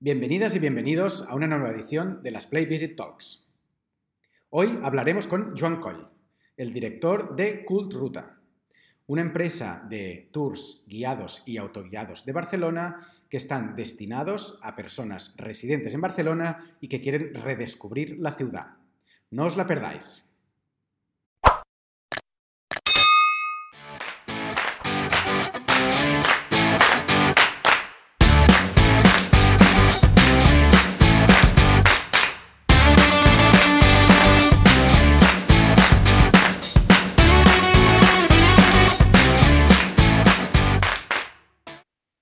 Bienvenidas y bienvenidos a una nueva edición de las Play Visit Talks. Hoy hablaremos con Joan Coll, el director de Cult Ruta, una empresa de tours guiados y autoguiados de Barcelona que están destinados a personas residentes en Barcelona y que quieren redescubrir la ciudad. No os la perdáis.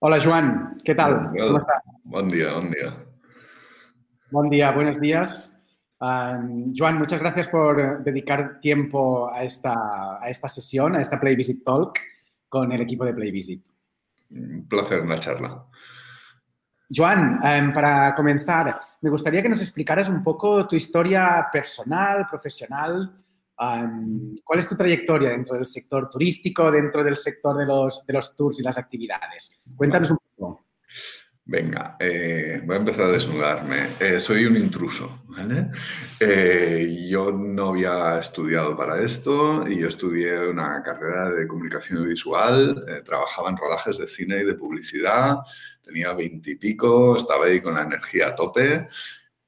Hola Joan, ¿qué tal? ¿Cómo estás? Buen día, buen día. Buen día, buenos días. Joan, muchas gracias por dedicar tiempo a esta, a esta sesión, a esta Play Visit Talk con el equipo de Play Visit. Un placer una charla. Joan, em, para comenzar, me gustaría que nos explicaras un poco tu historia personal, profesional, ¿Cuál es tu trayectoria dentro del sector turístico, dentro del sector de los, de los tours y las actividades? Cuéntanos un poco. Venga, eh, voy a empezar a desnudarme. Eh, soy un intruso, ¿vale? Eh, yo no había estudiado para esto y yo estudié una carrera de comunicación visual, trabajaba en rodajes de cine y de publicidad, tenía veintipico, estaba ahí con la energía a tope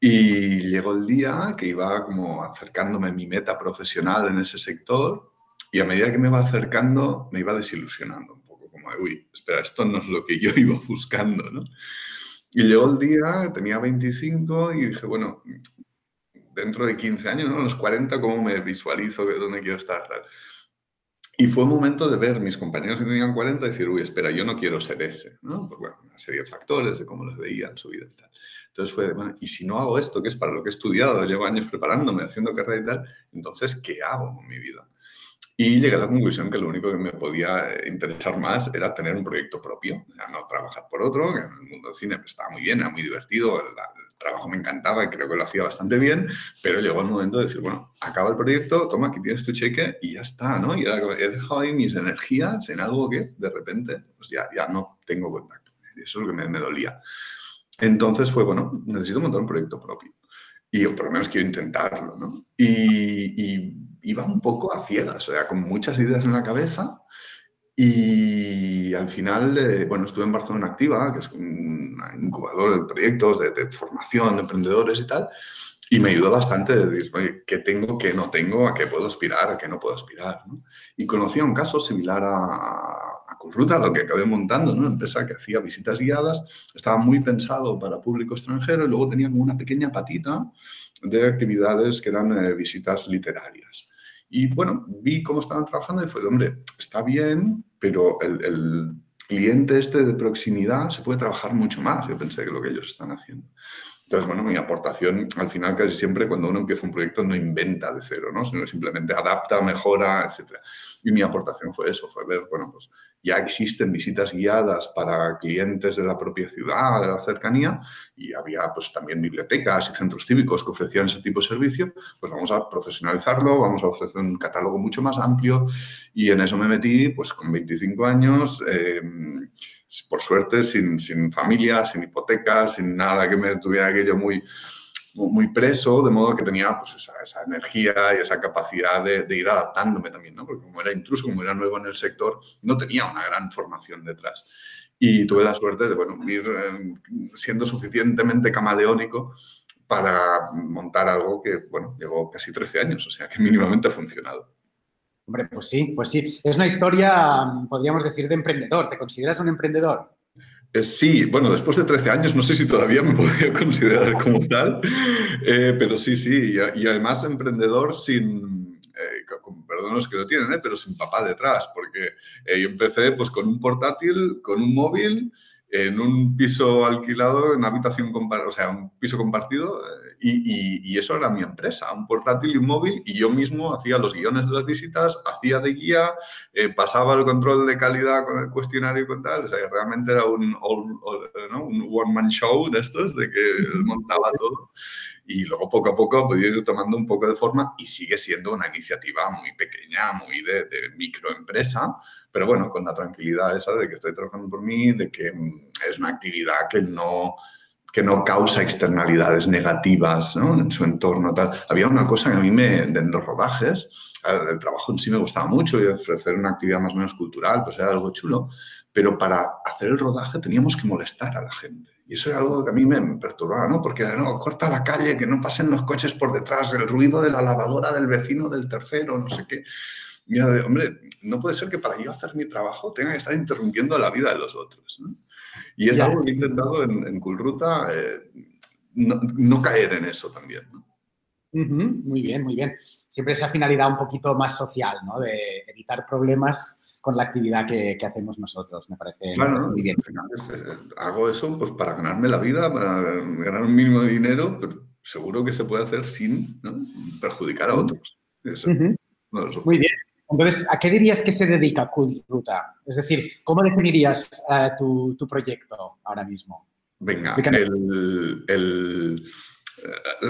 y llegó el día que iba como acercándome a mi meta profesional en ese sector y a medida que me iba acercando me iba desilusionando un poco, como, uy, espera, esto no es lo que yo iba buscando, ¿no? Y llegó el día, tenía 25 y dije, bueno, dentro de 15 años, ¿no? A los 40, ¿cómo me visualizo? ¿Dónde quiero estar? Y fue un momento de ver mis compañeros que tenían 40 y decir, uy, espera, yo no quiero ser ese, ¿no? Pues bueno, una serie de factores de cómo les veía en su vida y tal. Entonces fue, bueno, y si no hago esto, que es para lo que he estudiado, llevo años preparándome, haciendo carrera y tal, entonces, ¿qué hago con mi vida? Y llegué a la conclusión que lo único que me podía eh, interesar más era tener un proyecto propio, no trabajar por otro, que en el mundo del cine pues, estaba muy bien, era muy divertido, el, trabajo me encantaba y creo que lo hacía bastante bien, pero llegó el momento de decir, bueno, acaba el proyecto, toma, aquí tienes tu cheque y ya está, ¿no? Y era, he dejado ahí mis energías en algo que de repente pues ya, ya no tengo contacto. Y eso es lo que me, me dolía. Entonces fue, bueno, necesito montar un proyecto propio. Y por lo menos quiero intentarlo, ¿no? Y, iba un poco a ciegas, o sea, con muchas ideas en la cabeza. Y al final, eh, bueno, estuve en Barcelona Activa, que es un incubador de proyectos, de, de formación de emprendedores y tal. Y me ayudó bastante de decir, oye, ¿qué tengo, qué no tengo, a qué puedo aspirar, a qué no puedo aspirar? ¿no? Y conocía un caso similar a, a Curruta, lo que acabé montando, ¿no? una empresa que hacía visitas guiadas, estaba muy pensado para público extranjero y luego tenía como una pequeña patita de actividades que eran eh, visitas literarias. Y bueno, vi cómo estaban trabajando y fue, hombre, está bien, pero el, el cliente este de proximidad se puede trabajar mucho más. Yo pensé que lo que ellos están haciendo. Entonces, bueno, mi aportación al final casi siempre cuando uno empieza un proyecto no inventa de cero, ¿no? sino simplemente adapta, mejora, etc. Y mi aportación fue eso, fue ver, bueno, pues ya existen visitas guiadas para clientes de la propia ciudad, de la cercanía, y había pues también bibliotecas y centros cívicos que ofrecían ese tipo de servicio, pues vamos a profesionalizarlo, vamos a ofrecer un catálogo mucho más amplio, y en eso me metí, pues con 25 años, eh, por suerte, sin, sin familia, sin hipotecas, sin nada que me tuviera aquello muy, muy preso, de modo que tenía pues, esa, energía y esa capacidad de, ir adaptándome también, ¿no? porque como era intruso, como era nuevo en el sector, no tenía una gran formación detrás. Y tuve la suerte de bueno, ir eh, siendo suficientemente camaleónico para montar algo que, bueno, llevó casi 13 años, o sea que mínimamente ha funcionado. Hombre, pues sí, pues sí. Es una historia, podríamos decir, de emprendedor. ¿Te consideras un emprendedor? Eh, sí, bueno, después de 13 años no sé si todavía me podría considerar como tal, eh, pero sí, sí, y, además emprendedor sin, eh, los que lo tienen, eh, pero sin papá detrás, porque eh, yo empecé pues con un portátil, con un móvil, en un piso alquilado, en habitación compartida, o sea, un piso compartido, y, y, y, eso era mi empresa, un portátil y un móvil, y yo mismo hacía los guiones de las visitas, hacía de guía, eh, pasaba el control de calidad con el cuestionario y con tal, o sea, realmente era un, all, all, ¿no? un one-man show de estos, de que montaba todo, y luego poco a poco ha podido ir tomando un poco de forma y sigue siendo una iniciativa muy pequeña, muy de, de microempresa, pero bueno, con la tranquilidad esa de que estoy trabajando por mí, de que mm, es una actividad que no que no causa externalidades negativas en su entorno. Tal. Había una cosa que a mí me, en los rodajes, el trabajo en sí me gustaba mucho y ofrecer una actividad más o menos cultural, pues era algo chulo, pero para hacer el rodaje teníamos que molestar a la gente. Y eso es algo que a mí me perturbaba, ¿no? Porque, no, corta la calle, que no pasen los coches por detrás, el ruido de la lavadora del vecino del tercero, no sé qué. Mira, hombre, no puede ser que para yo hacer mi trabajo tenga que estar interrumpiendo la vida de los otros. ¿no? Y es algo que he intentado en, en Culruta eh, no, caer en eso también. muy bien, muy bien. Siempre esa finalidad un poquito más social, ¿no? De evitar problemas con la actividad que, hacemos nosotros, me parece, claro, muy bien. hago eso pues, para ganarme la vida, para ganar un mínimo de dinero, pero seguro que se puede hacer sin perjudicar a otros. muy bien. Entonces, ¿a qué dirías que se dedica Ruta? Es decir, ¿cómo definirías eh, tu, proyecto ahora mismo? Venga, el,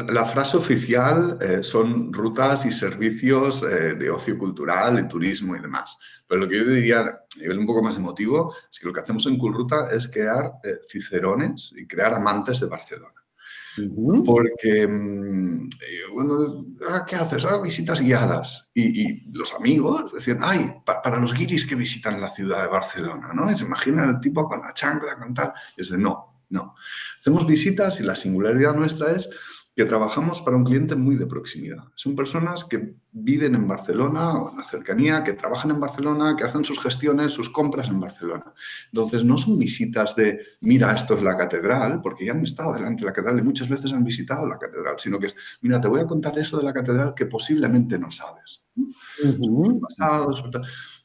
la frase oficial eh, son rutas y servicios eh, de ocio cultural, de turismo y demás. Pero lo que yo diría a nivel un poco más emotivo es que lo que hacemos en Ruta es crear cicerones y crear amantes de Barcelona. Porque, mm, bueno, ah, ¿qué haces? Ah, visitas guiadas. Y, los amigos decían, ay, para los guiris que visitan la ciudad de Barcelona, ¿no? Se imagina el tipo con la chancla, con tal. Y es de, no, no. Hacemos visitas y la singularidad nuestra es que trabajamos para un cliente muy de proximidad. Son personas que viven en Barcelona o en la cercanía, que trabajan en Barcelona, que hacen sus gestiones, sus compras en Barcelona. Entonces, no son visitas de, mira, esto es la catedral, porque ya han estado delante de la catedral y muchas veces han visitado la catedral, sino que es, mira, te voy a contar eso de la catedral que posiblemente no sabes.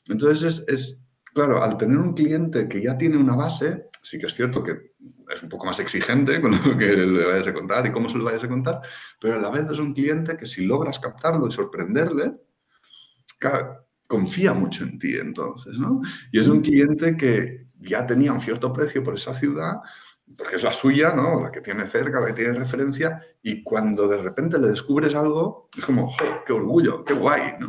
Entonces, es, claro, al tener un cliente que ya tiene una base, sí que es cierto que es un poco más exigente con lo que le vayas a contar y cómo se lo vayas a contar, pero a la vez es un cliente que si logras captarlo y sorprenderle, confía mucho en ti entonces, ¿no? Y es un cliente que ya tenía un cierto precio por esa ciudad, porque es la suya, ¿no? La que tiene cerca, la que tiene referencia, y cuando de repente le descubres algo, es como, ¡qué orgullo, qué guay! ¿no?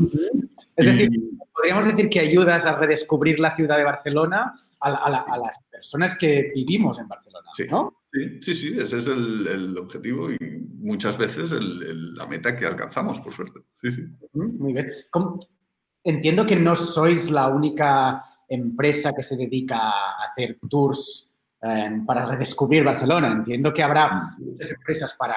Es decir, podríamos decir que ayudas a redescubrir la ciudad de Barcelona a, las personas que vivimos en Barcelona, sí, ¿no? Sí, sí, ese es el, objetivo y muchas veces la meta que alcanzamos, por suerte. Sí, sí. Muy bien. Entiendo que no sois la única empresa que se dedica a hacer tours para redescubrir Barcelona. Entiendo que habrá muchas empresas para,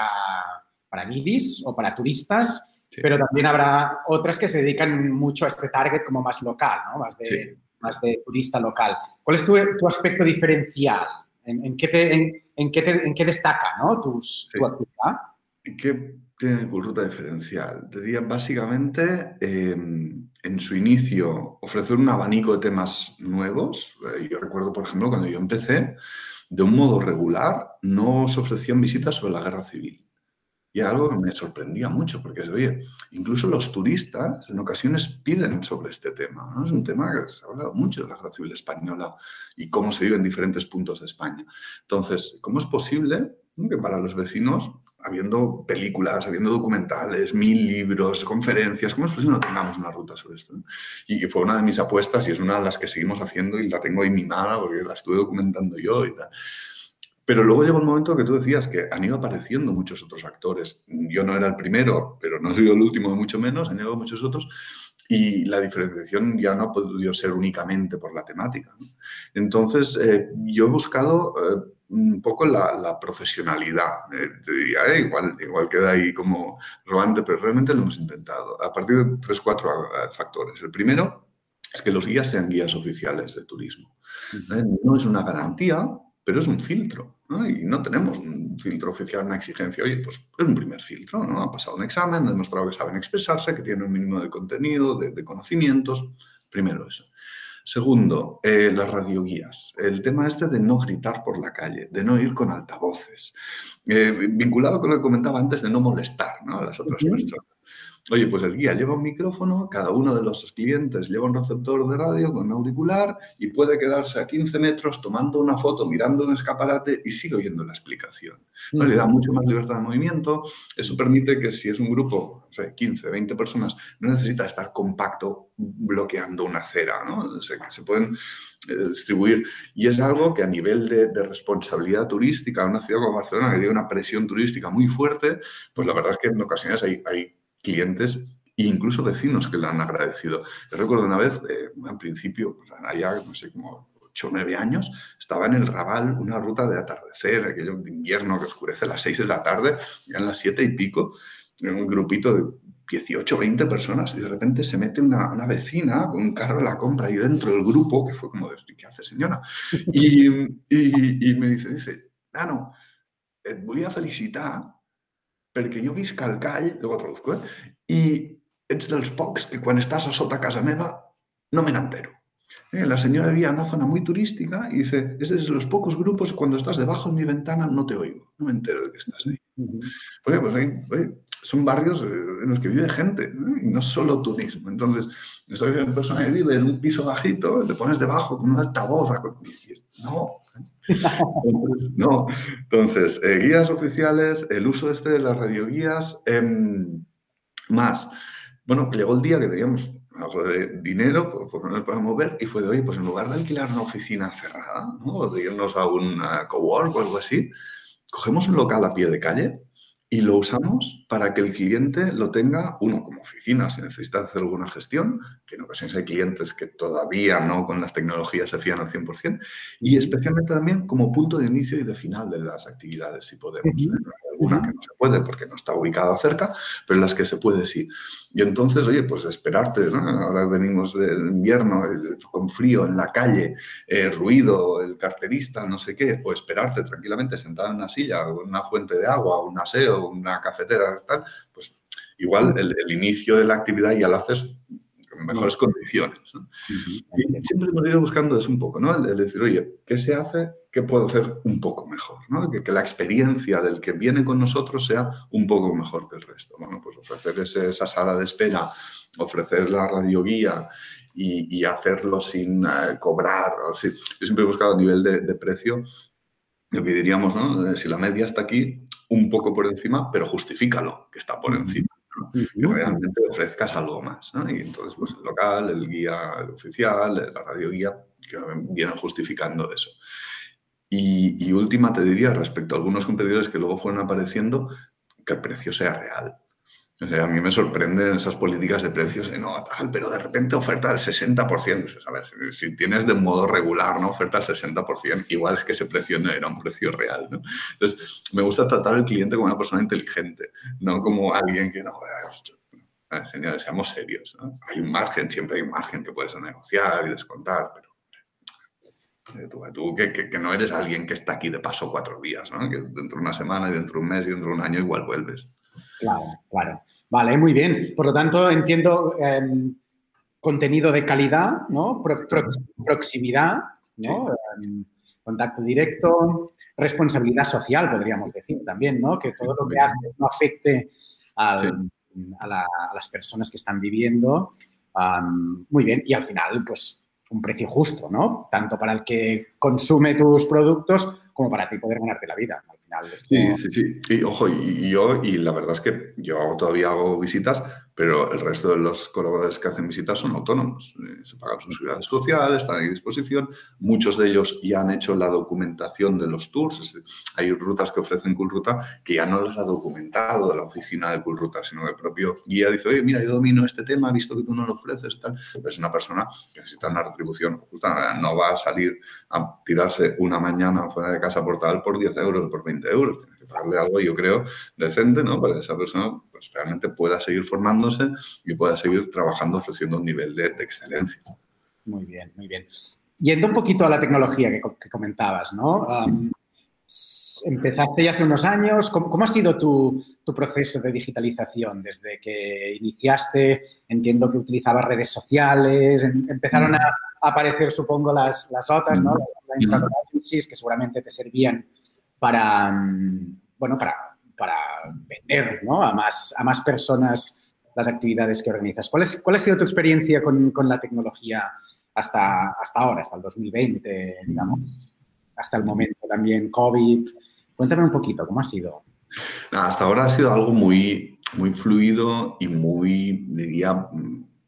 para guiris o para turistas pero también habrá otras que se dedican mucho a este target como más local, ¿no? más, de, más de turista local. ¿Cuál es tu, tu aspecto diferencial? ¿En, en, qué, te, en, en, qué te, en, qué destaca ¿no? Tus, tu actividad? ¿Qué tiene cultura diferencial? Diría básicamente em, en su inicio ofrecer un abanico de temas nuevos. Eh, yo recuerdo, por ejemplo, cuando yo empecé, de un modo regular, no se ofrecían visitas sobre la guerra civil. Y algo que me sorprendía mucho, porque oye, incluso los turistas en ocasiones piden sobre este tema. Es un tema que se ha hablado mucho de la guerra civil española y cómo se vive en diferentes puntos de España. Entonces, ¿cómo es posible que para los vecinos, habiendo películas, habiendo documentales, mil libros, conferencias, ¿cómo es posible que no tengamos una ruta sobre esto? Y fue una de mis apuestas y es una de las que seguimos haciendo y la tengo ahí mimada porque la estuve documentando yo y tal. Pero luego llegó el momento que tú decías que han ido apareciendo muchos otros actores. Yo no era el primero, pero no he sido el último mucho menos, han llegado muchos otros. Y la diferenciación ya no ha podido ser únicamente por la temática. Entonces, eh, yo he buscado eh, un poco la, profesionalidad. Eh, te diría, igual, igual queda ahí como robante, pero realmente lo hemos intentado. A partir de tres, cuatro factores. El primero es que los guías sean guías oficiales de turismo. No es una garantía, pero es un filtro. Y no tenemos un filtro oficial, una exigencia. Oye, pues es un primer filtro, ¿no? Ha pasado un examen, ha demostrado que saben expresarse, que tienen un mínimo de contenido, de, conocimientos. Primero eso. Segundo, eh, las radioguías. El tema este de no gritar por la calle, de no ir con altavoces. Eh, vinculado con lo que comentaba antes de no molestar a las otras personas. Oye, pues el guía lleva un micrófono, cada uno de los clientes lleva un receptor de radio con un auricular y puede quedarse a 15 metros tomando una foto, mirando un escaparate y sigue oyendo la explicación. Le da mucho más libertad de movimiento. Eso permite que si es un grupo, o sea, 15, 20 personas, no necesita estar compacto bloqueando una acera, ¿no? Se, se pueden eh, distribuir. Y es algo que a nivel de, responsabilidad turística, una ciudad como Barcelona que tiene una presión turística muy fuerte, pues la verdad es que en ocasiones hay, hay clientes e incluso vecinos que le han agradecido. Yo recuerdo una vez, eh, al principio, pues, allá, no sé, como 8 o 9 años, estaba en el Raval una ruta de atardecer, aquello de invierno que oscurece a las 6 de la tarde, ya en las 7 y pico, en un grupito de 18 20 personas y de repente se mete una, una, vecina con un carro de la compra ahí dentro del grupo, que fue como, ¿qué hace señora? Y, y, y me dice, dice, Nano, et volia felicitar perquè jo visc al Call, luego traduzco, eh? i ets dels pocs que quan estàs a sota casa meva no me n'entero. Eh, la señora vivía en una zona muy turística y dice, es de los pocos grupos cuando estás debajo de mi ventana no te oigo, no me entero de que estás ahí. Porque pues ahí, son barrios eh, en los que vive gente ¿eh? y no solo turismo. Entonces, esta persona que vive en un piso bajito, te pones debajo con un altavoz. No, no. Entonces, eh, guías oficiales, el uso este de las radioguías, em, más. Bueno, llegó el día que teníamos algo de dinero, no nos podemos mover, y fue de, oye, pues en lugar de alquilar una oficina cerrada, ¿no? o de irnos a un cowork o algo así, cogemos un local a pie de calle y lo usamos para que el cliente lo tenga, uno, como oficina, si necesita hacer alguna gestión, que en ocasiones hay clientes que todavía no con las tecnologías se fían al 100%, y especialmente también como punto de inicio y de final de las actividades, si podemos. Una que no se puede porque no está ubicada cerca, pero las que se puede sí. Y entonces, oye, pues esperarte, ¿no? Ahora venimos del invierno eh, con frío en la calle, eh, ruido, el carterista, no sé qué, o esperarte tranquilamente sentado en una silla, una fuente de agua, un aseo, una cafetera, tal, pues igual el, el inicio de la actividad ya lo haces mejores condiciones. Y siempre hemos ido buscando eso un poco, ¿no? El, decir, oye, ¿qué se hace? ¿Qué puedo hacer un poco mejor? ¿no? Que, la experiencia del que viene con nosotros sea un poco mejor que el resto. Bueno, pues ofrecer esa sala de espera, ofrecer la radioguía y, y hacerlo sin eh, cobrar. O Yo siempre he buscado a nivel de, de precio lo que diríamos, ¿no? Si la media está aquí, un poco por encima, pero justifícalo que está por encima que realmente ofrezcas algo más. Y entonces, pues el local, el guía oficial, la radio guía, que vienen justificando eso. Y, y, última te diría, respecto a algunos competidores que luego fueron apareciendo, que el precio sea real a mí me sorprenden esas políticas de precios de no, tal, pero de repente oferta del 60%. Dices, a ver, si, tienes de modo regular, ¿no? Oferta del 60%, igual es que ese precio no era un precio real. Entonces, me gusta tratar al cliente como una persona inteligente, no como alguien que no, señores, seamos serios. Hay un margen, siempre hay un margen que puedes negociar y descontar, pero eh, Tú, tú que, que, que, no eres alguien que está aquí de paso cuatro días, ¿no? que dentro de una semana y dentro de un mes y dentro de un año igual vuelves. Claro, claro. Vale, muy bien. Por lo tanto, entiendo eh, contenido de calidad, ¿no? Pro, pro, proximidad, ¿no? Eh, contacto directo, responsabilidad social, podríamos decir también, ¿no? Que todo lo que hace no afecte al, sí. a, la, a, las personas que están viviendo. Um, muy bien. Y al final, pues, un precio justo, ¿no? Tanto para el que consume tus productos como para ti poder ganarte la vida. Al final. Sí, sí, sí. Y ojo, y yo, y la verdad es que yo todavía hago visitas, pero el resto de los colaboradores que hacen visitas son autónomos. Eh, se pagan sus seguridad social, están a disposición. Muchos de ellos ya han hecho la documentación de los tours. Hay rutas que ofrecen Culruta que ya no les ha documentado la oficina de Culruta, sino que el propio guía dice, oye, mira, yo domino este tema, visto que tú no lo ofreces y tal. Pero es una persona que necesita una retribución justa. No va a salir a tirarse una mañana fuera de casa por tal por 10 euros, por 20 euros. Pagarle algo, yo creo, decente, ¿no? Para que esa persona pues, realmente pueda seguir formándose y pueda seguir trabajando ofreciendo un nivel de, de excelencia. Muy bien, muy bien. Yendo un poquito a la tecnología que, que comentabas, ¿no? Um, empezaste ya hace unos años. ¿Cómo, cómo ha sido tu, tu, proceso de digitalización? Desde que iniciaste, entiendo que utilizabas redes sociales, em, empezaron a, aparecer, supongo, las, las OTAs, ¿no? La, la que seguramente te servían para, mm, bueno, para, para vender ¿no? a, más, a más personas las actividades que organizas. ¿Cuál, es, cuál ha sido tu experiencia con, con, la tecnología hasta, hasta ahora, hasta el 2020, digamos? Hasta el momento también, COVID. Cuéntame un poquito, ¿cómo ha sido? Hasta ahora ha sido algo muy, muy fluido y muy, diría,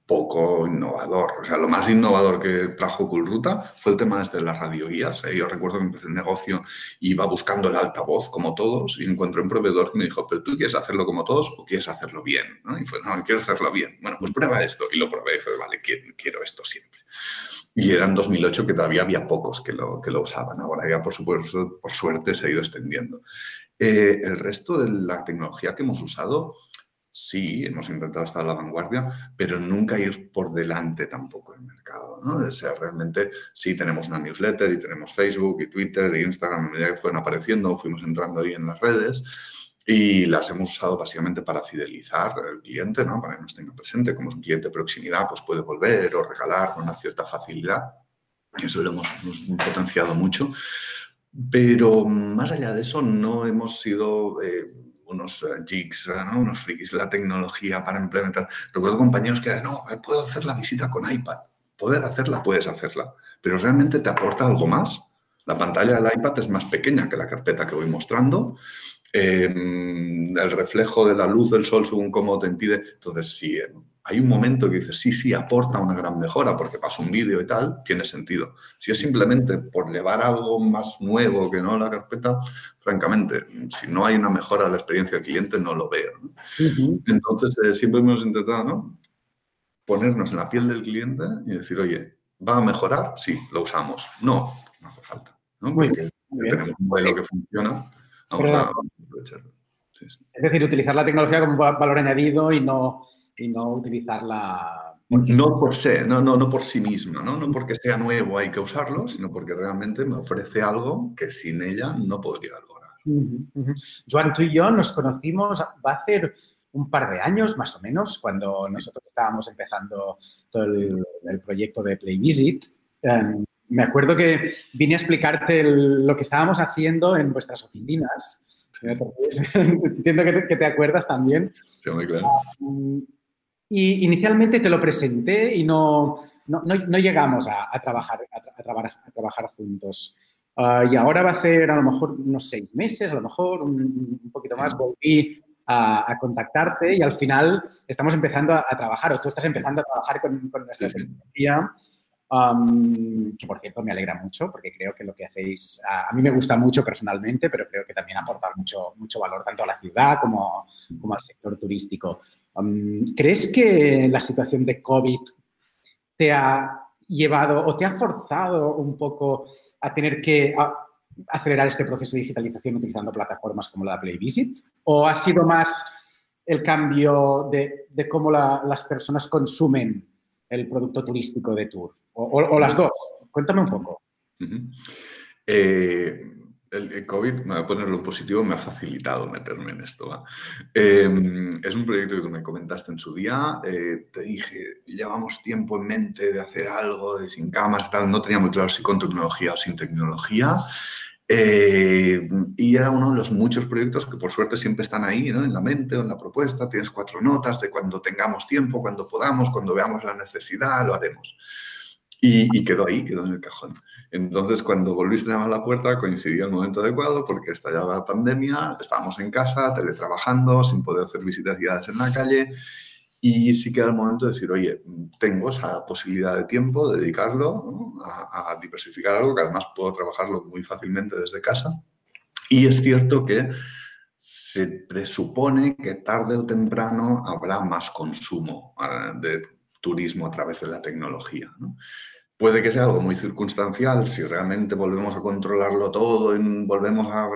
poco innovador. O sea, lo más innovador que trajo Coolruta fue el tema este de las radioguías. ¿eh? Yo recuerdo que empecé el negocio y iba buscando el altavoz como todos y encontré un proveedor que me dijo, pero tú quieres hacerlo como todos o quieres hacerlo bien. Y fue, no, quiero hacerlo bien. Bueno, pues prueba esto. Y lo probé y fue, vale, quiero esto siempre. Y era en 2008 que todavía había pocos que lo, que lo usaban. Ahora ya, por supuesto, por suerte, se ha ido extendiendo. Eh, el resto de la tecnología que hemos usado sí, hemos intentado estar a la vanguardia, pero nunca ir por delante tampoco del mercado, ¿no? O sea, realmente sí tenemos una newsletter y tenemos Facebook y Twitter e Instagram, a medida que fueron apareciendo, fuimos entrando ahí en las redes y las hemos usado básicamente para fidelizar al cliente, ¿no? Para que nos tenga presente, como es un cliente de proximidad, pues puede volver o regalar con una cierta facilidad. Eso lo hemos, potenciado mucho. Pero más allá de eso, no hemos sido... Eh, unos uh, jigs, ¿no? unos frikis, la tecnología para implementar. Recuerdo compañeros que, no, puedo hacer la visita con iPad. Poder hacerla, puedes hacerla, pero realmente te aporta algo más. La pantalla del iPad es más pequeña que la carpeta que voy mostrando. Em, el reflejo de la luz del sol según cómo te impide. Entonces, si hay un momento que dices, sí, sí, aporta una gran mejora porque pasa un vídeo y tal, tiene sentido. Si es simplemente por llevar algo más nuevo que no la carpeta, francamente, si no hay una mejora de la experiencia del cliente, no lo veo. Entonces, eh, siempre hemos intentado ¿no? ponernos en la piel del cliente y decir, oye, ¿va a mejorar? Sí, lo usamos. No, pues no hace falta. ¿no? Porque tenemos un modelo que funciona, vamos a aprovecharlo. Es decir, utilizar la tecnología como valor añadido y no y no utilizarla. No por ser, no, no, no por sí misma, ¿no? no porque sea nuevo hay que usarlo, sino porque realmente me ofrece algo que sin ella no podría lograr. Joan, tú y yo nos conocimos, va a ser un par de años más o menos, cuando nosotros estábamos empezando todo el, proyecto de Play Visit. Em, me acuerdo que vine a explicarte lo que estábamos haciendo en vuestras oficinas. Entiendo que te, acuerdas también. Sí, muy claro. Y inicialmente te lo presenté y no, no, no, llegamos a, a, trabajar, a, a, trabajar juntos. Ah, y ahora va a ser a lo mejor unos seis meses, a lo mejor un, un poquito más, volví a, contactarte y al final estamos empezando a, trabajar, o tú estás empezando a trabajar con, con nuestra tecnología, que por cierto me alegra mucho porque creo que lo que hacéis, a, mí me gusta mucho personalmente, pero creo que también aporta mucho, mucho valor tanto a la ciudad como, como al sector turístico. ¿Crees que la situación de COVID te ha llevado o te ha forzado un poco a tener que acelerar este proceso de digitalización utilizando plataformas como la PlayVisit? ¿O ha sido más el cambio de, cómo las personas consumen el producto turístico de Tour? ¿O, las dos? Cuéntame un poco el, COVID, me voy a ponerlo en positivo, me ha facilitado meterme en esto. Em, es un proyecto que tú me comentaste en su día. Eh, te dije, llevamos tiempo en mente de hacer algo de sin camas, tal. No tenía muy claro si con tecnología o sin tecnología. Eh, y era uno de los muchos proyectos que por suerte siempre están ahí, ¿no? en la mente o en la propuesta. Tienes cuatro notas de cuando tengamos tiempo, cuando podamos, cuando veamos la necesidad, lo haremos. Y, quedó ahí, quedó en el cajón. Entonces, cuando volviste a llamar a la puerta, coincidía el momento adecuado porque estallaba la pandemia, estábamos en casa, teletrabajando, sin poder hacer visitas guiadas en la calle. Y sí que era el momento de decir, oye, tengo esa posibilidad de tiempo, de dedicarlo a, a, diversificar algo, que además puedo trabajarlo muy fácilmente desde casa. Y es cierto que se presupone que tarde o temprano habrá más consumo eh, de turismo a través de la tecnología. ¿no? Puede que sea algo muy circunstancial, si realmente volvemos a controlarlo todo, y volvemos a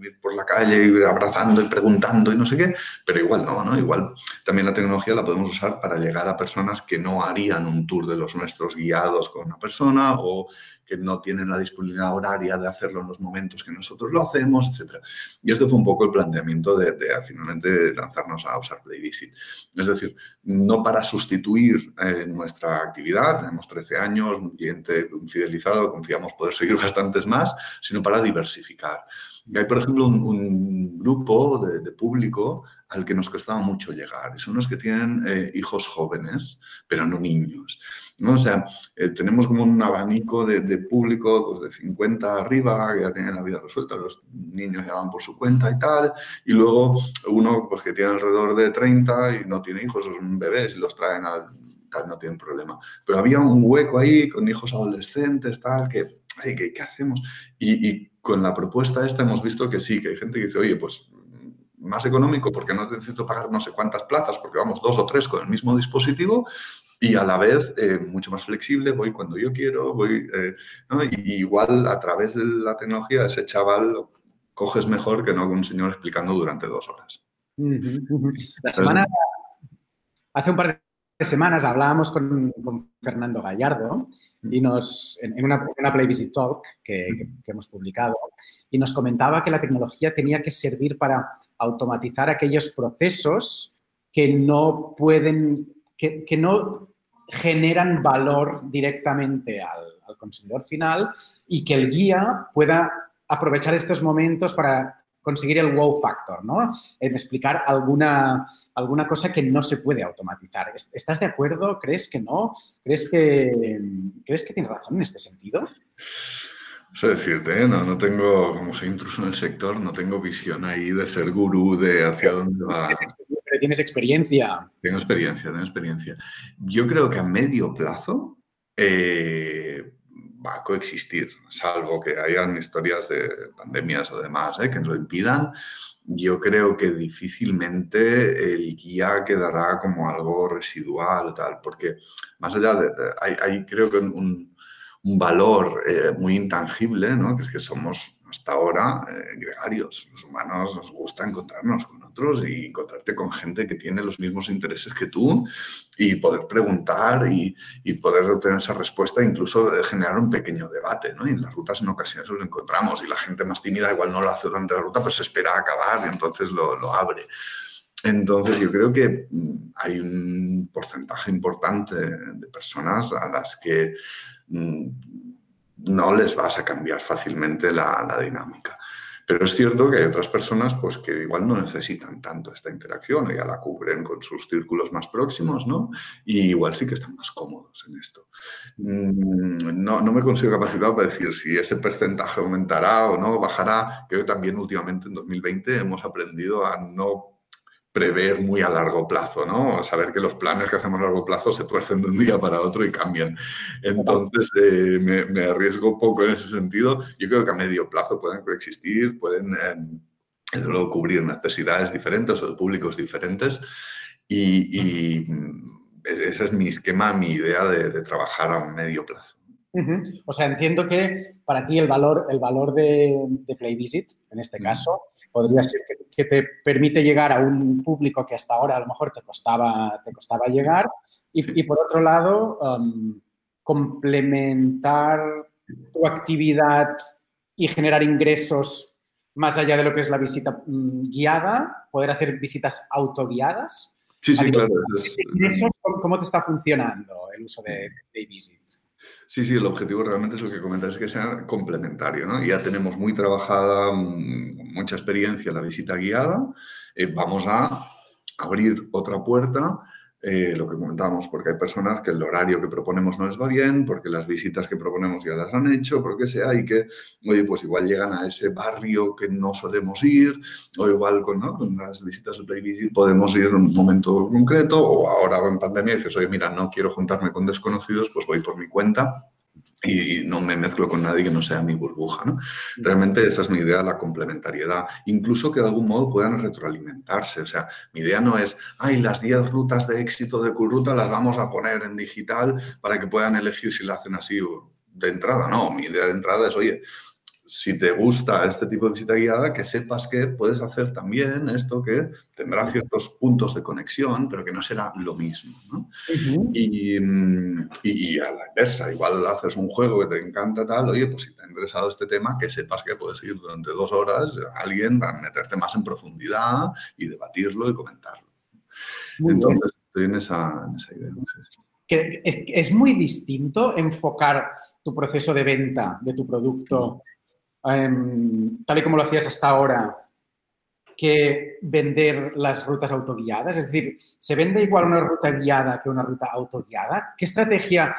ir por la calle y abrazando y preguntando y no sé qué, pero igual no, ¿no? Igual también la tecnología la podemos usar para llegar a personas que no harían un tour de los nuestros guiados con una persona o que no tienen la disponibilidad horaria de hacerlo en los momentos que nosotros lo hacemos, etc. Y este fue un poco el planteamiento de, finalmente lanzarnos a usar PlayVisit. Es decir, no para sustituir eh, nuestra actividad, tenemos 13 años, un cliente fidelizado, confiamos poder seguir bastantes más, sino para diversificar. Hay, por ejemplo, un, grupo de, público al que nos costaba mucho llegar. Son los que tienen eh, hijos jóvenes, pero no niños. ¿no? O sea, eh, tenemos como un abanico de, público pues, de 50 arriba, que ya tienen la vida resuelta, los niños ya van por su cuenta y tal. Y luego uno pues, que tiene alrededor de 30 y no tiene hijos, son bebés y los traen al no tienen problema. Pero había un hueco ahí con hijos adolescentes, tal, que, ¿qué, qué hacemos? Y, y, con la propuesta esta hemos visto que sí, que hay gente que dice, oye, pues más económico porque no necesito pagar no sé cuántas plazas porque vamos dos o tres con el mismo dispositivo y a la vez eh, mucho más flexible, voy cuando yo quiero, voy, eh, y igual a través de la tecnología ese chaval lo coges mejor que no un señor explicando durante dos horas. La semana, hace un par de semanas hablábamos con, Fernando Gallardo y nos, en, una, una Play Visit Talk que, hemos publicado y nos comentaba que la tecnología tenía que servir para automatizar aquellos procesos que no pueden, que, no generan valor directamente al, al consumidor final y que el guía pueda aprovechar estos momentos para conseguir el wow factor, ¿no? En explicar alguna, alguna cosa que no se puede automatizar. ¿Estás de acuerdo? ¿Crees que no? ¿Crees que, ¿crees que tienes razón en este sentido? No sé decirte, ¿eh? no, no tengo, como soy intruso en el sector, no tengo visión ahí de ser gurú de hacia dónde va. Pero tienes experiencia. Tengo experiencia, tengo experiencia. Yo creo que a medio plazo eh, va a coexistir, salvo que hayan historias de pandemias o demás ¿eh? que lo impidan. Yo creo que difícilmente el guía quedará como algo residual, tal, porque más allá de, hay, creo que un, un valor eh, muy intangible, ¿no? que es que somos hasta ahora eh, gregarios. Los humanos nos gusta encontrarnos con otros y encontrarte con gente que tiene los mismos intereses que tú y poder preguntar y, poder obtener esa respuesta, incluso generar un pequeño debate. ¿no? Y en las rutas en ocasiones los encontramos y la gente más tímida igual no lo hace durante la ruta, pero se espera a acabar y entonces lo, lo abre. Entonces yo creo que mm, hay un porcentaje importante de personas a las que mm, no les vas a cambiar fácilmente la, dinámica. Pero es cierto que hay otras personas pues, que igual no necesitan tanto esta interacción, ya la cubren con sus círculos más próximos, ¿no? Y igual sí que están más cómodos en esto. Mm, no, no me considero capacitado para decir si ese porcentaje aumentará o no, bajará. Creo que también últimamente en 2020 hemos aprendido a no prever muy a largo plazo, ¿no? Saber que los planes que hacemos a largo plazo se tuercen de un día para otro y cambian. Entonces, eh, me, arriesgo poco en ese sentido. Yo creo que a medio plazo pueden coexistir, pueden, eh, cubrir necesidades diferentes o de públicos diferentes y, mm, ese es mi esquema, mi idea de trabajar a medio plazo. O sea, entiendo que para ti el valor, el valor de, de Play Visit, en este caso, podría ser que, te permite llegar a un público que hasta ahora a lo mejor te costaba, te costaba llegar y, por otro lado, um, complementar tu actividad y generar ingresos más allá de lo que es la visita mm, guiada, poder hacer visitas autoguiadas. Sí, sí, claro. ¿Cómo te está funcionando el uso de Play Visit? Sí, sí, el objetivo realmente es lo que comentas, es que sea complementario. ¿no? Ya tenemos muy trabajada, mm, mucha experiencia la visita guiada. Eh, vamos a abrir otra puerta eh, lo que comentábamos, porque hay personas que el horario que proponemos no les va bien, porque las visitas que proponemos ya las han hecho, por que sea, y que, oye, pues igual llegan a ese barrio que no solemos ir, o igual con, con las visitas de Play Visit podemos ir en un momento concreto, o ahora en pandemia dices, oye, mira, no quiero juntarme con desconocidos, pues voy por mi cuenta y no me mezclo con nadie que no sea mi burbuja. ¿no? Realmente esa es mi idea, la complementariedad. Incluso que de algún modo puedan retroalimentarse. O sea, mi idea no es, ay, las 10 rutas de éxito de Curruta las vamos a poner en digital para que puedan elegir si la hacen así de entrada. No, mi idea de entrada es, oye, si te gusta este tipo de visita guiada, que sepas que puedes hacer también esto que tendrá ciertos puntos de conexión, pero que no será lo mismo. ¿no? y, y, a la inversa, igual haces un juego que te encanta tal, oye, pues si te ha interesado este tema, que sepas que puedes ir durante dos horas a alguien para meterte más en profundidad y debatirlo y comentarlo. Entonces, estoy en esa, en esa idea. Que es, es, muy distinto enfocar tu proceso de venta de tu producto tal y como lo hacías hasta ahora, que vender las rutas autoguiadas? Es decir, ¿se vende igual una ruta guiada que una ruta autoguiada? ¿Qué estrategia,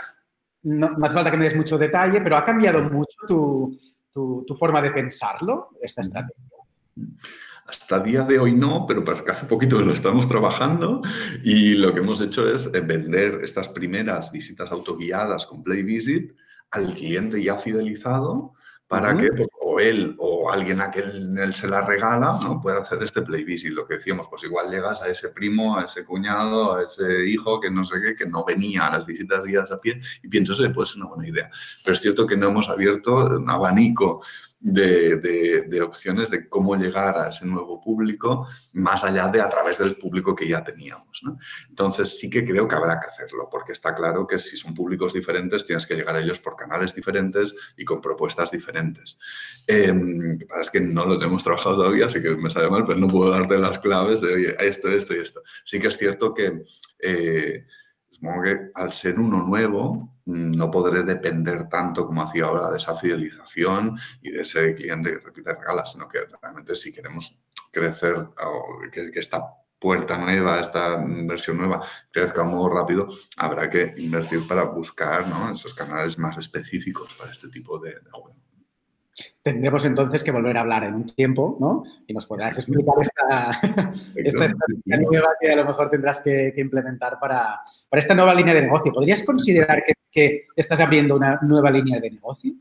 no, falta que me des mucho detalle, pero ha cambiado mucho tu, tu, forma de pensarlo, esta estrategia? Hasta día de hoy no, pero hace poquito lo estamos trabajando y lo que hemos hecho es eh, vender estas primeras visitas autoguiadas con Play Visit al cliente ya fidelizado para que pues, o él o alguien a quien él se la regala ¿no? pueda hacer este play visit. Lo que decíamos, pues igual llegas a ese primo, a ese cuñado, a ese hijo que no sé qué, que no venía a las visitas guiadas a pie y piensas, que puede ser una buena idea. Pero es cierto que no hemos abierto un abanico de, opciones de cómo llegar a ese nuevo público más allá de a través del público que ya teníamos. Entonces sí que creo que habrá que hacerlo, porque está claro que si son públicos diferentes tienes que llegar a ellos por canales diferentes y con propuestas diferentes. Eh, es que no lo hemos trabajado todavía, así que me sabe mal, pero no puedo darte las claves de, esto, esto y esto. Sí que es cierto que... Eh, supongo que al ser uno nuevo no podré depender tanto como hacía ahora de esa fidelización y de ese cliente que repite regalas, sino que realmente si queremos crecer o que, esta puerta nueva, esta versión nueva crezca muy rápido, habrá que invertir para buscar esos canales más específicos para este tipo de, de juego. Tendremos entonces que volver a hablar en un tiempo, ¿no? Y nos podrás explicar esta, esta estrategia nueva que a lo mejor tendrás que, implementar para, para, esta nueva línea de negocio. ¿Podrías considerar que, que estás abriendo una nueva línea de negocio?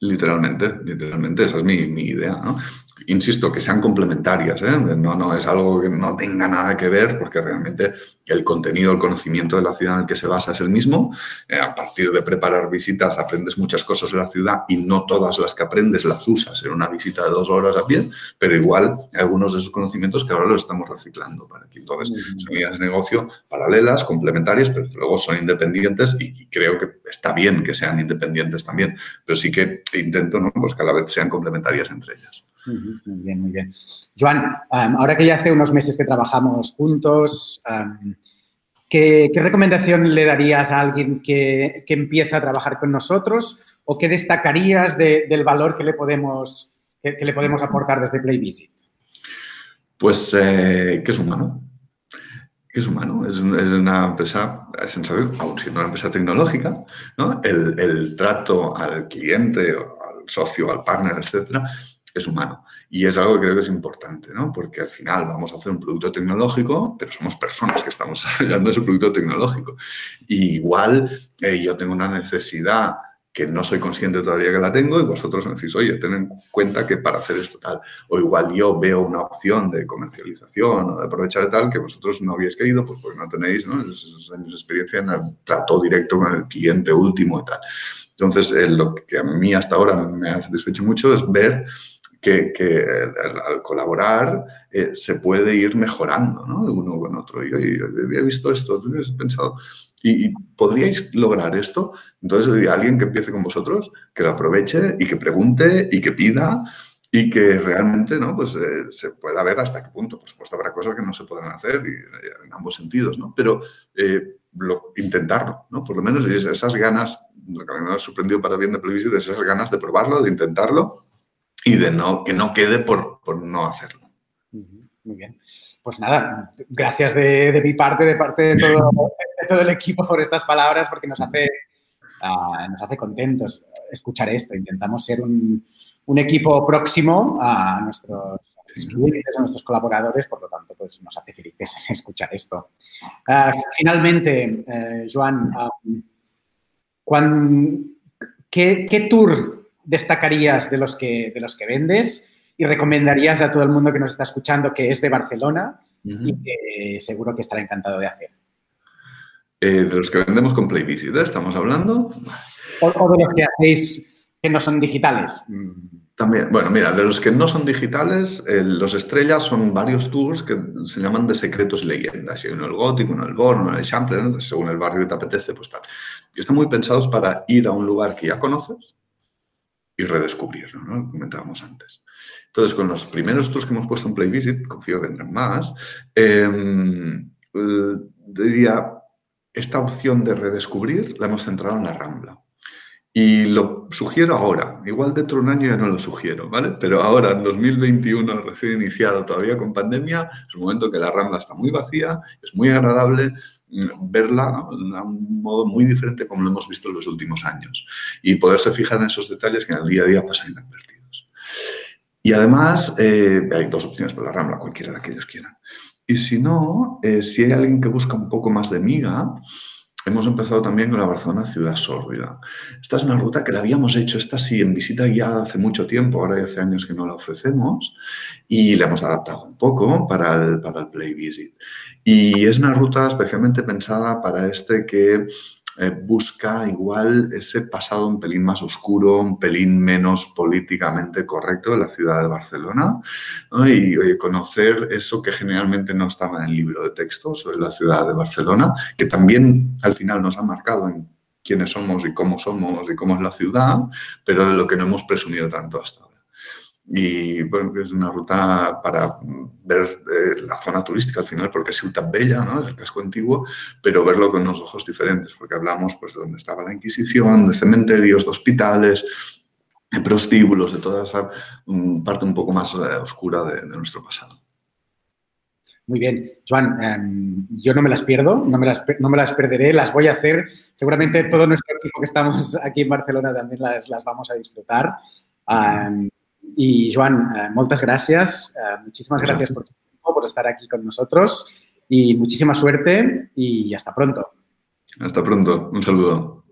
Literalmente, literalmente, esa es mi, mi idea. ¿no? Insisto, que sean complementarias, ¿eh? no, no es algo que no tenga nada que ver, porque realmente el contenido, el conocimiento de la ciudad en el que se basa es el mismo. Eh, a partir de preparar visitas aprendes muchas cosas de la ciudad y no todas las que aprendes las usas en una visita de dos horas a pie, pero igual algunos de esos conocimientos que ahora los estamos reciclando para aquí. Entonces, son ideas de negocio paralelas, complementarias, pero luego son independientes y, creo que está bien que sean independientes también, pero sí que intento ¿no? pues que a la vez sean complementarias entre ellas. Muy bien, muy bien. Joan, ahora que ya hace unos meses que trabajamos juntos, ¿qué, recomendación le darías a alguien que, empieza a trabajar con nosotros o qué destacarías del valor que le podemos, que, le podemos aportar desde PlayVisit? Pues eh, que es humano. Que es humano. Es, una empresa, aún siendo una empresa tecnológica, ¿no? el, el trato al cliente, al socio, al partner, etcétera, es humano. Y es algo que creo que es importante, ¿no? Porque al final vamos a hacer un producto tecnológico, pero somos personas que estamos desarrollando ese producto tecnológico. igual eh, yo tengo una necesidad que no soy consciente todavía que la tengo y vosotros me decís, oye, ten en cuenta que para hacer esto tal, o igual yo veo una opción de comercialización o de aprovechar tal que vosotros no habéis querido, pues porque no tenéis ¿no? Años de experiencia en el trato directo con el cliente último y tal. Entonces, eh, lo que a mí hasta ahora me ha satisfecho mucho es ver que, al, colaborar eh, se puede ir mejorando ¿no? de uno con otro. Y oye, había visto esto, tú has pensado, ¿Y, podríais lograr esto? Entonces, alguien que empiece con vosotros, que lo aproveche y que pregunte y que pida y que realmente ¿no? pues, eh, se pueda ver hasta qué punto. Por supuesto, habrá cosas que no se puedan hacer y, eh, en ambos sentidos, ¿no? pero lo, intentarlo, ¿no? por lo menos esas ganas, lo que a mí me ha sorprendido para bien de Plebiscite, esas ganas de probarlo, de intentarlo y de no, que no quede por, por no hacerlo. Muy bien. Pues nada, gracias de, de mi parte, de parte de todo, todo, el equipo por estas palabras, porque nos hace, uh, nos hace contentos escuchar esto. Intentamos ser un, un equipo próximo a nuestros clientes, a nuestros colaboradores, por lo tanto, pues nos hace felices escuchar esto. Uh, finalmente, eh, Joan, um, ¿qué, ¿qué tour destacarías de los que, de los que vendes y recomendarías a todo el mundo que nos está escuchando que es de Barcelona y que seguro que estará encantado de hacer? Eh, de los que vendemos con PlayVisit, ¿eh? ¿estamos hablando? O, de los que hacéis que no son digitales. También, bueno, mira, de los que no son digitales, eh, los estrellas son varios tours que se llaman de secretos y leyendas. Hay uno el gótico, uno el born, uno el Champlain, según el barrio que te apetece, pues tal. Y están muy pensados para ir a un lugar que ya conoces y redescubrirlo, ¿no? Lo comentábamos antes. Entonces, con los primeros tours que hemos puesto en Play Visit, confío que vendrán más, eh, diría, esta opción de redescubrir la hemos centrado en la Rambla. Y lo sugiero ahora, igual dentro de un año ya no lo sugiero, ¿vale? Pero ahora, en 2021, recién iniciado, todavía con pandemia, es un momento que la Rambla está muy vacía, es muy agradable mm, verla de un modo muy diferente como lo hemos visto en los últimos años y poderse fijar en esos detalles que en el día a día pasan inadvertidos. Y además, eh, hay dos opciones por la Rambla, cualquiera de que ellos quieran. Y si no, eh, si hay alguien que busca un poco más de miga, Hemos empezado también con la Barcelona Ciudad Sórbida. Esta es una ruta que la habíamos hecho, esta sí, en visita guiada hace mucho tiempo, ahora ya hace años que no la ofrecemos, y la hemos adaptado un poco para el, para el Play Visit. Y es una ruta especialmente pensada para este que eh, busca igual ese pasado un pelín más oscuro, un pelín menos políticamente correcto de la ciudad de Barcelona y, conocer eso que generalmente no estaba en el libro de texto sobre la ciudad de Barcelona, que también al final nos ha marcado en quiénes somos y cómo somos y cómo es la ciudad, pero de lo que no hemos presumido tanto hasta ahora y bueno, es una ruta para ver eh, la zona turística al final, porque es Ciutat Bella, ¿no? el casco antiguo, pero verlo con unos ojos diferentes, porque hablamos pues, de donde estaba la Inquisición, de cementerios, de hospitales, de prostíbulos, de toda esa um, parte un poco más eh, oscura de, nuestro pasado. Muy bien. Joan, em, yo no me las pierdo, no me las, no me las perderé, las voy a hacer. Seguramente todo nuestro equipo que estamos aquí en Barcelona también las, las vamos a disfrutar. Y Joan, eh, muchas gracias. Eh, muchísimas gracias por tu tiempo, por estar aquí con nosotros y muchísima suerte y hasta pronto. Hasta pronto. Un saludo.